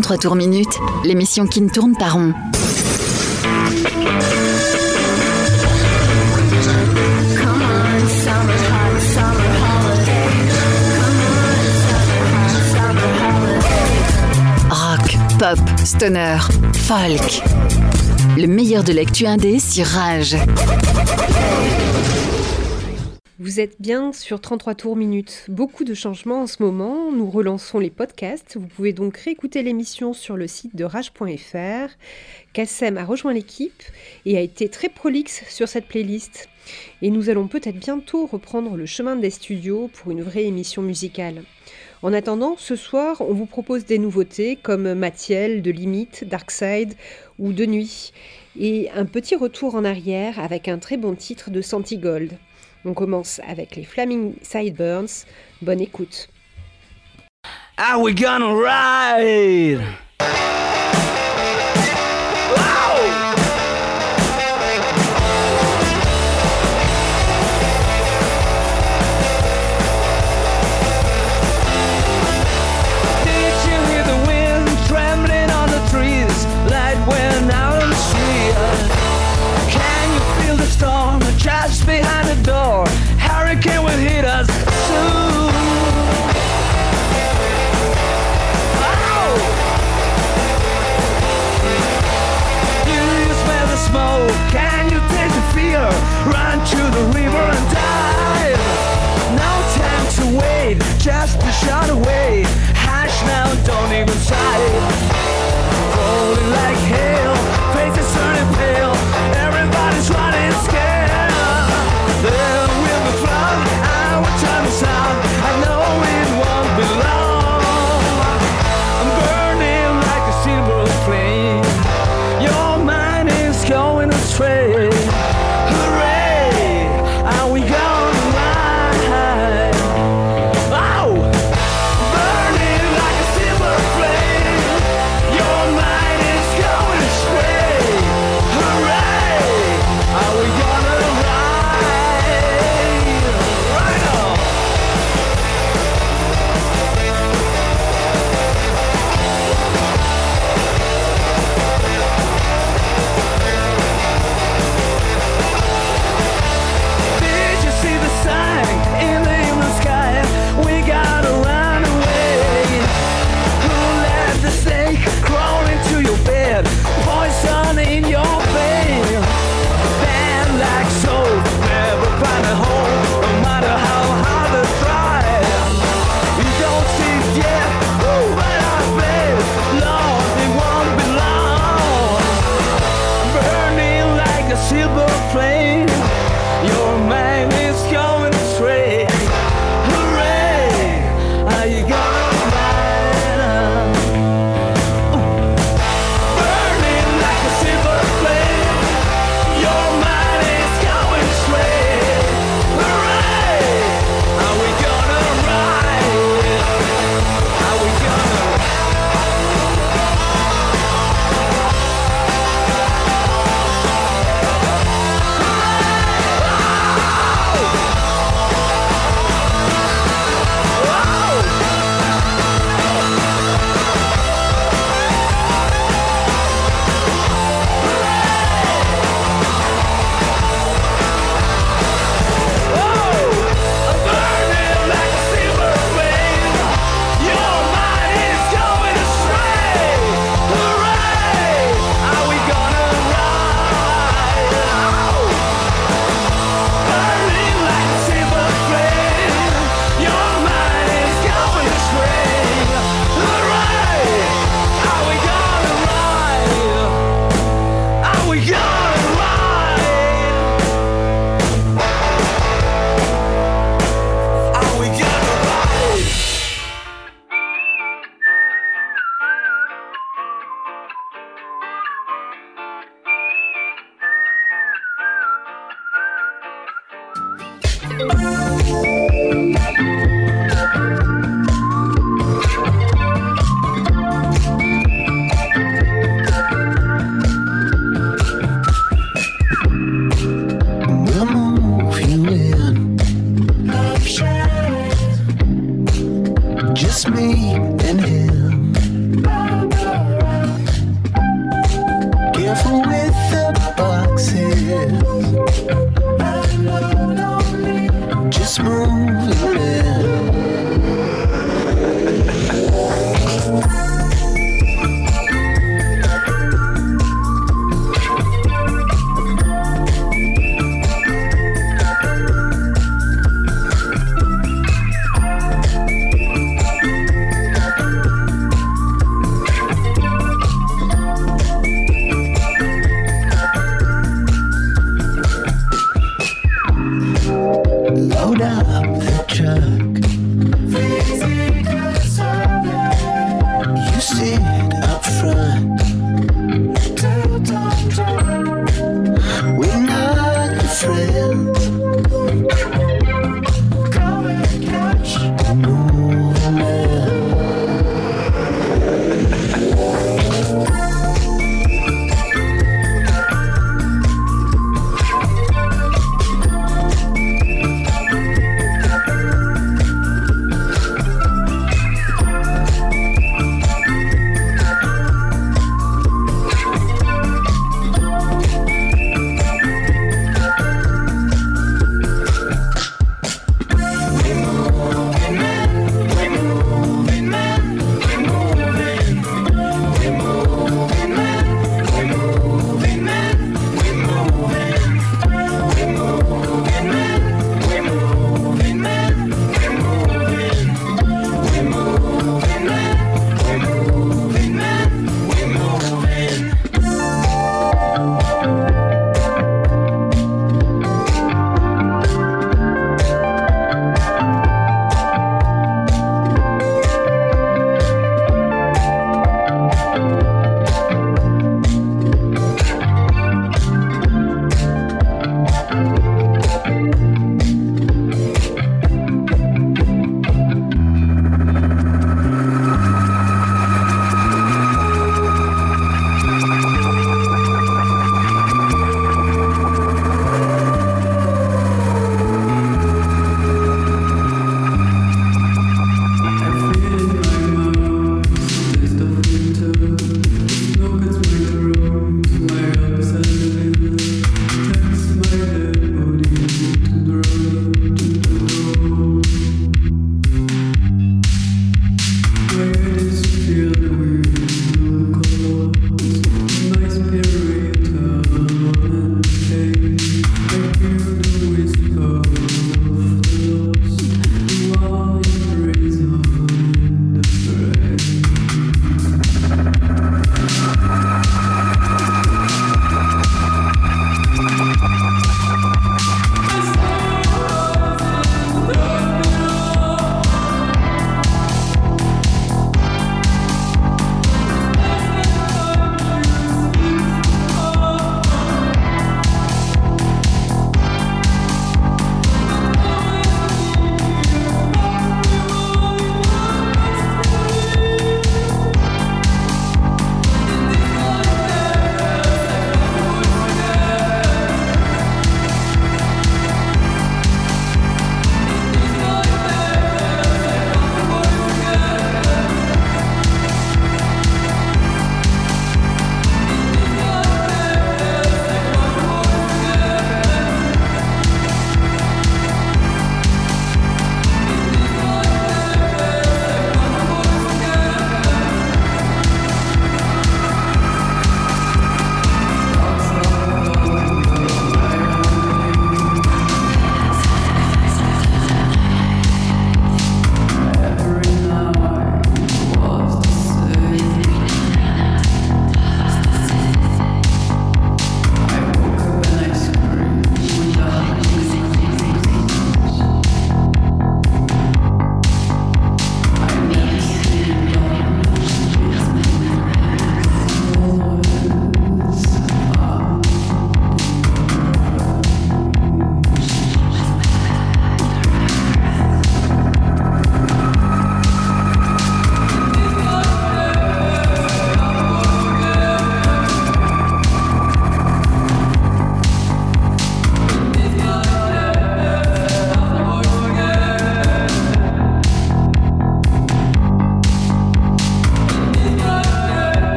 43 tours minutes, l'émission qui ne tourne pas rond. Rock, pop, stoner, folk. Le meilleur de l'actu indé sur Rage. Vous êtes bien sur 33 tours minutes. Beaucoup de changements en ce moment. Nous relançons les podcasts. Vous pouvez donc réécouter l'émission sur le site de rage.fr. Kassem a rejoint l'équipe et a été très prolixe sur cette playlist. Et nous allons peut-être bientôt reprendre le chemin des studios pour une vraie émission musicale. En attendant, ce soir, on vous propose des nouveautés comme Mathiel, De Limite, Darkside ou De Nuit. Et un petit retour en arrière avec un très bon titre de Santigold. On commence avec les Flaming Sideburns. Bonne écoute. Are we gonna ride!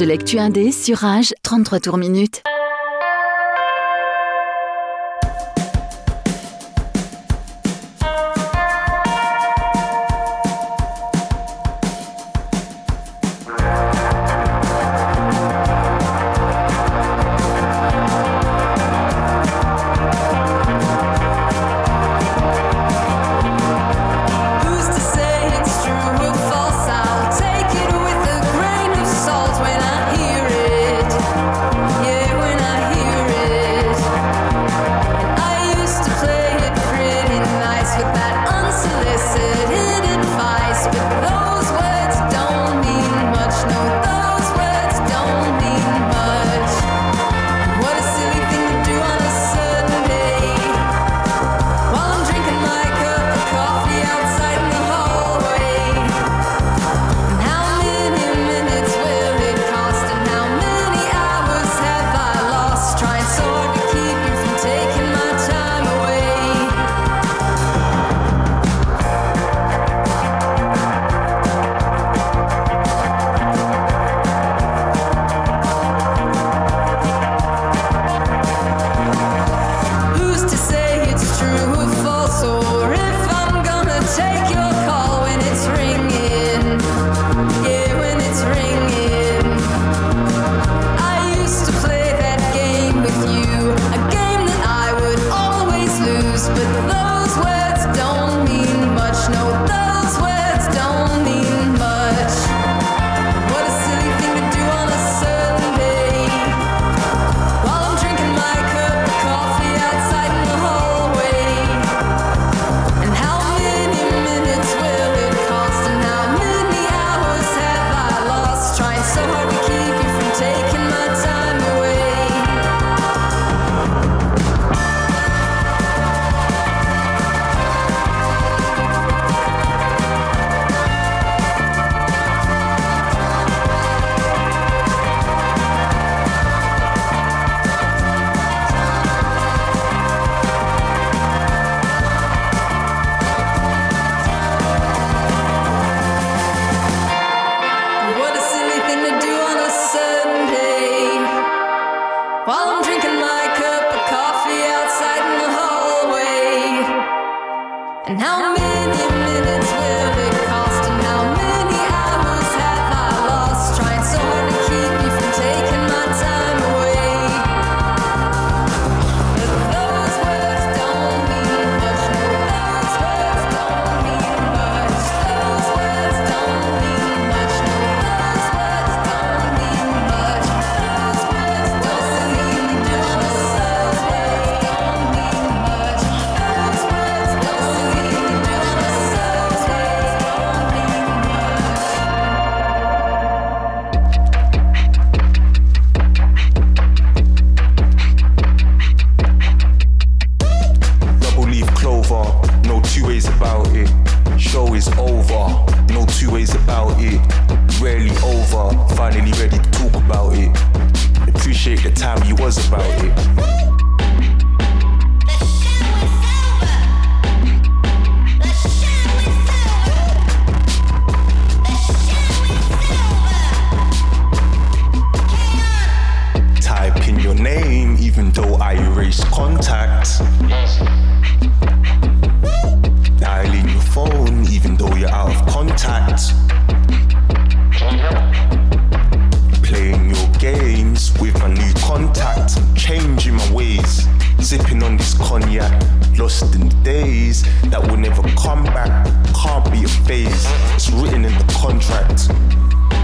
De l'actu indé sur Rage, 33 tours minutes.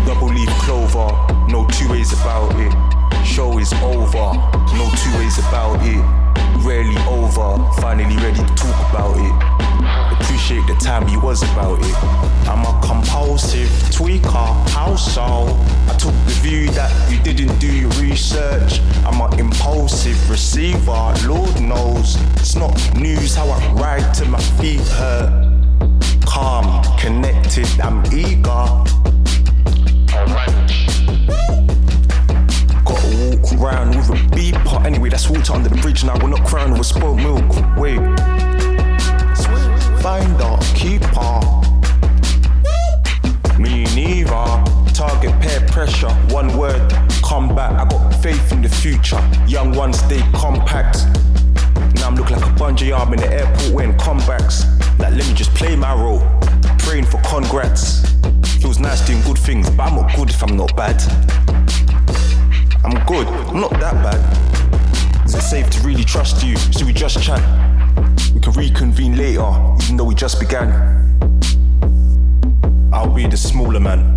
Double leaf clover, no two ways about it. Show is over, no two ways about it. Rarely over, finally ready to talk about it. Appreciate the time you was about it. I'm a compulsive tweaker, so? I took the view that you didn't do your research. I'm an impulsive receiver, Lord knows. It's not news how I ride till my feet hurt. Calm, connected, I'm eager. Gotta walk around with a beeper. Anyway, that's water under the bridge now. We're not crying over spoiled milk. Wait. Find a keeper. Me neither. Target peer pressure. One word. Come back. I got faith in the future. Young ones stay compact. Now I'm looking like a bungee arm in the airport wearing comebacks. Like, let me just play my role. Praying for congrats. Feels nice doing good things, but I'm not good if I'm not bad. I'm good. I'm not that bad. Is it safe to really trust you? Should we just chat? We can reconvene later, even though we just began. I'll be the smaller man.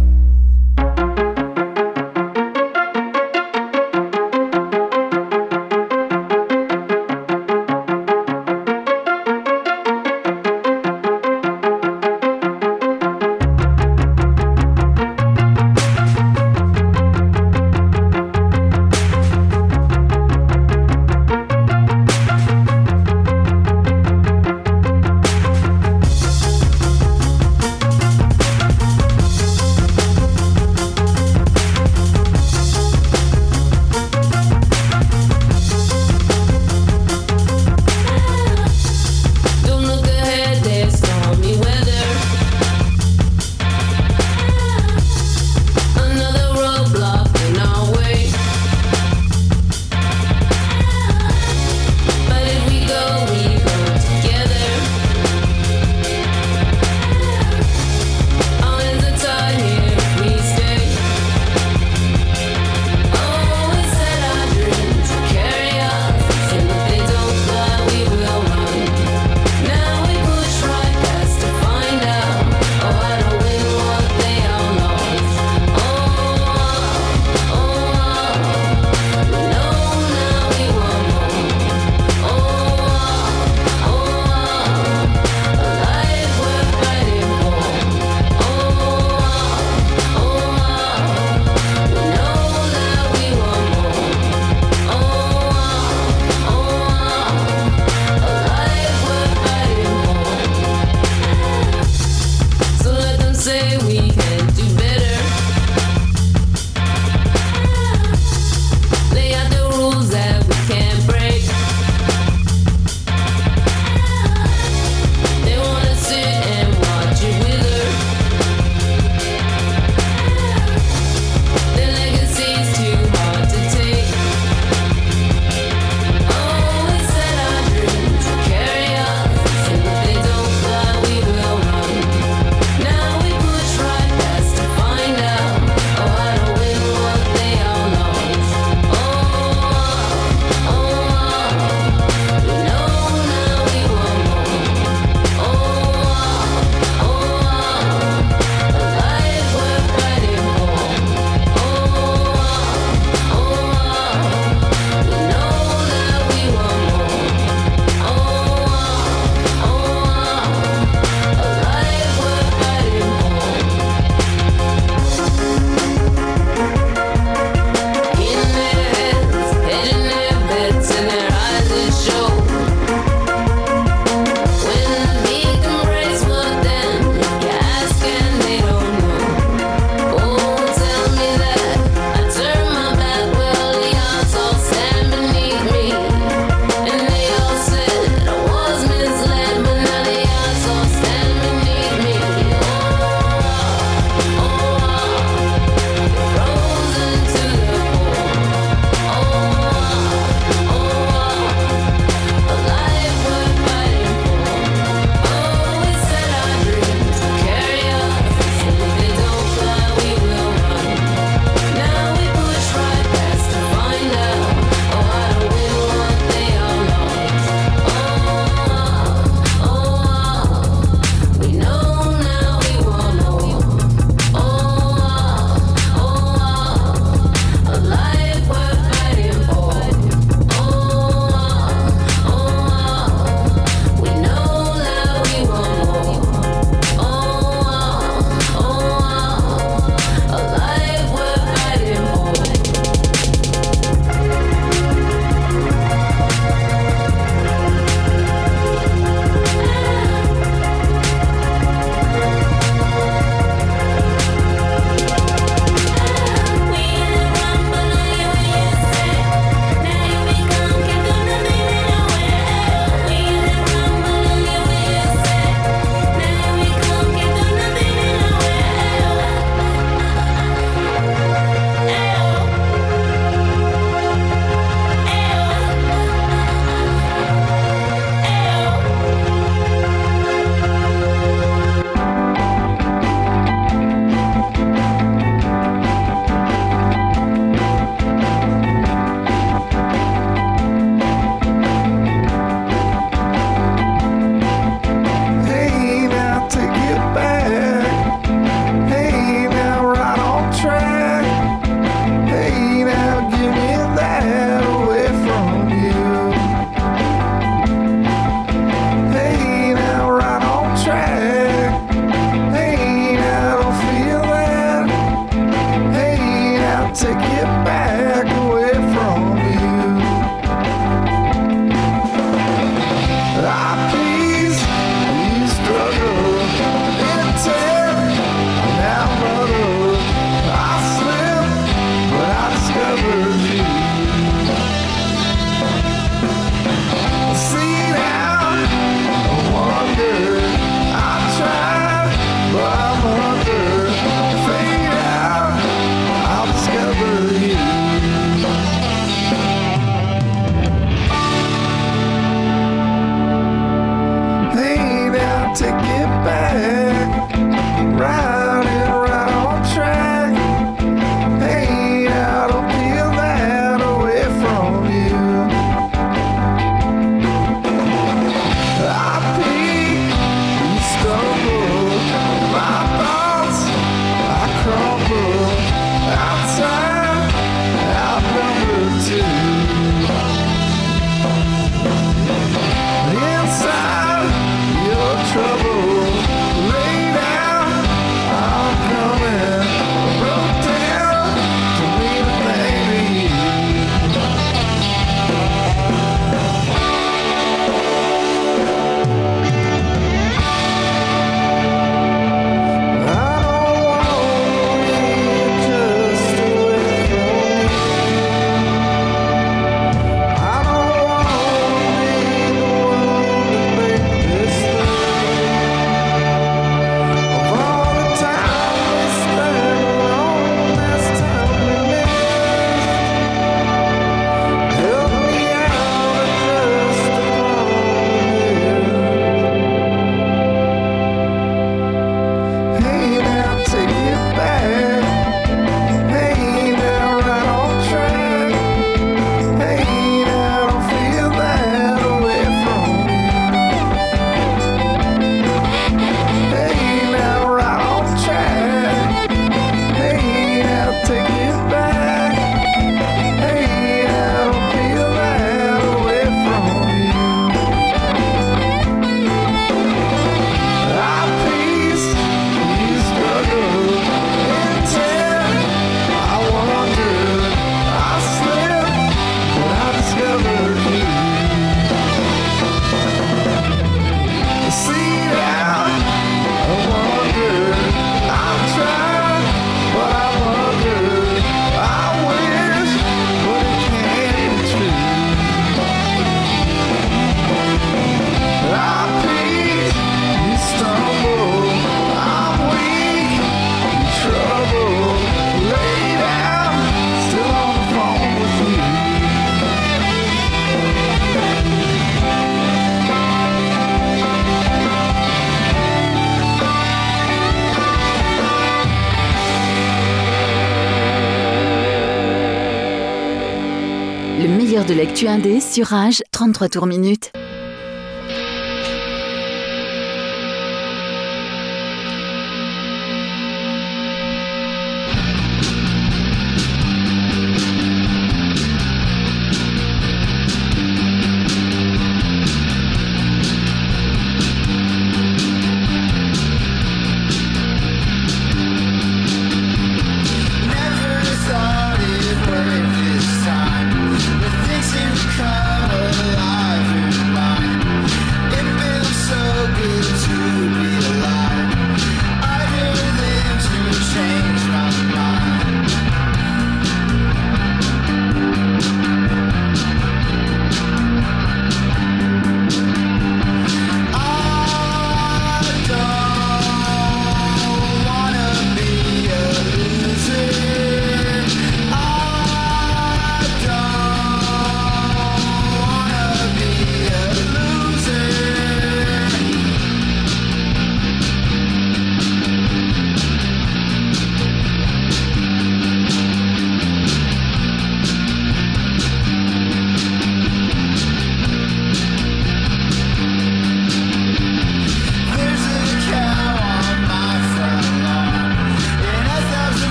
De l'actu indé sur Rage, 33 tours minutes.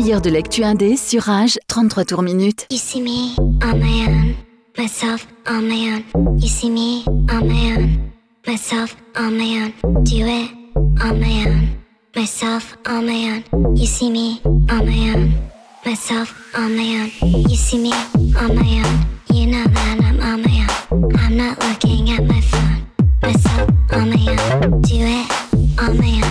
Meilleur de l'actu indé sur Rage, 33 tours minutes. You see me on my own, myself on my own. You see me on my own, myself on my own. Do it on my own, myself on my own. You see me on my own, myself on my own. You see me on my own. You know that I'm on my own. I'm not looking at my phone, myself on my own. Do it on my own.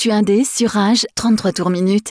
L'actu indé sur Rage, 33 tours minutes.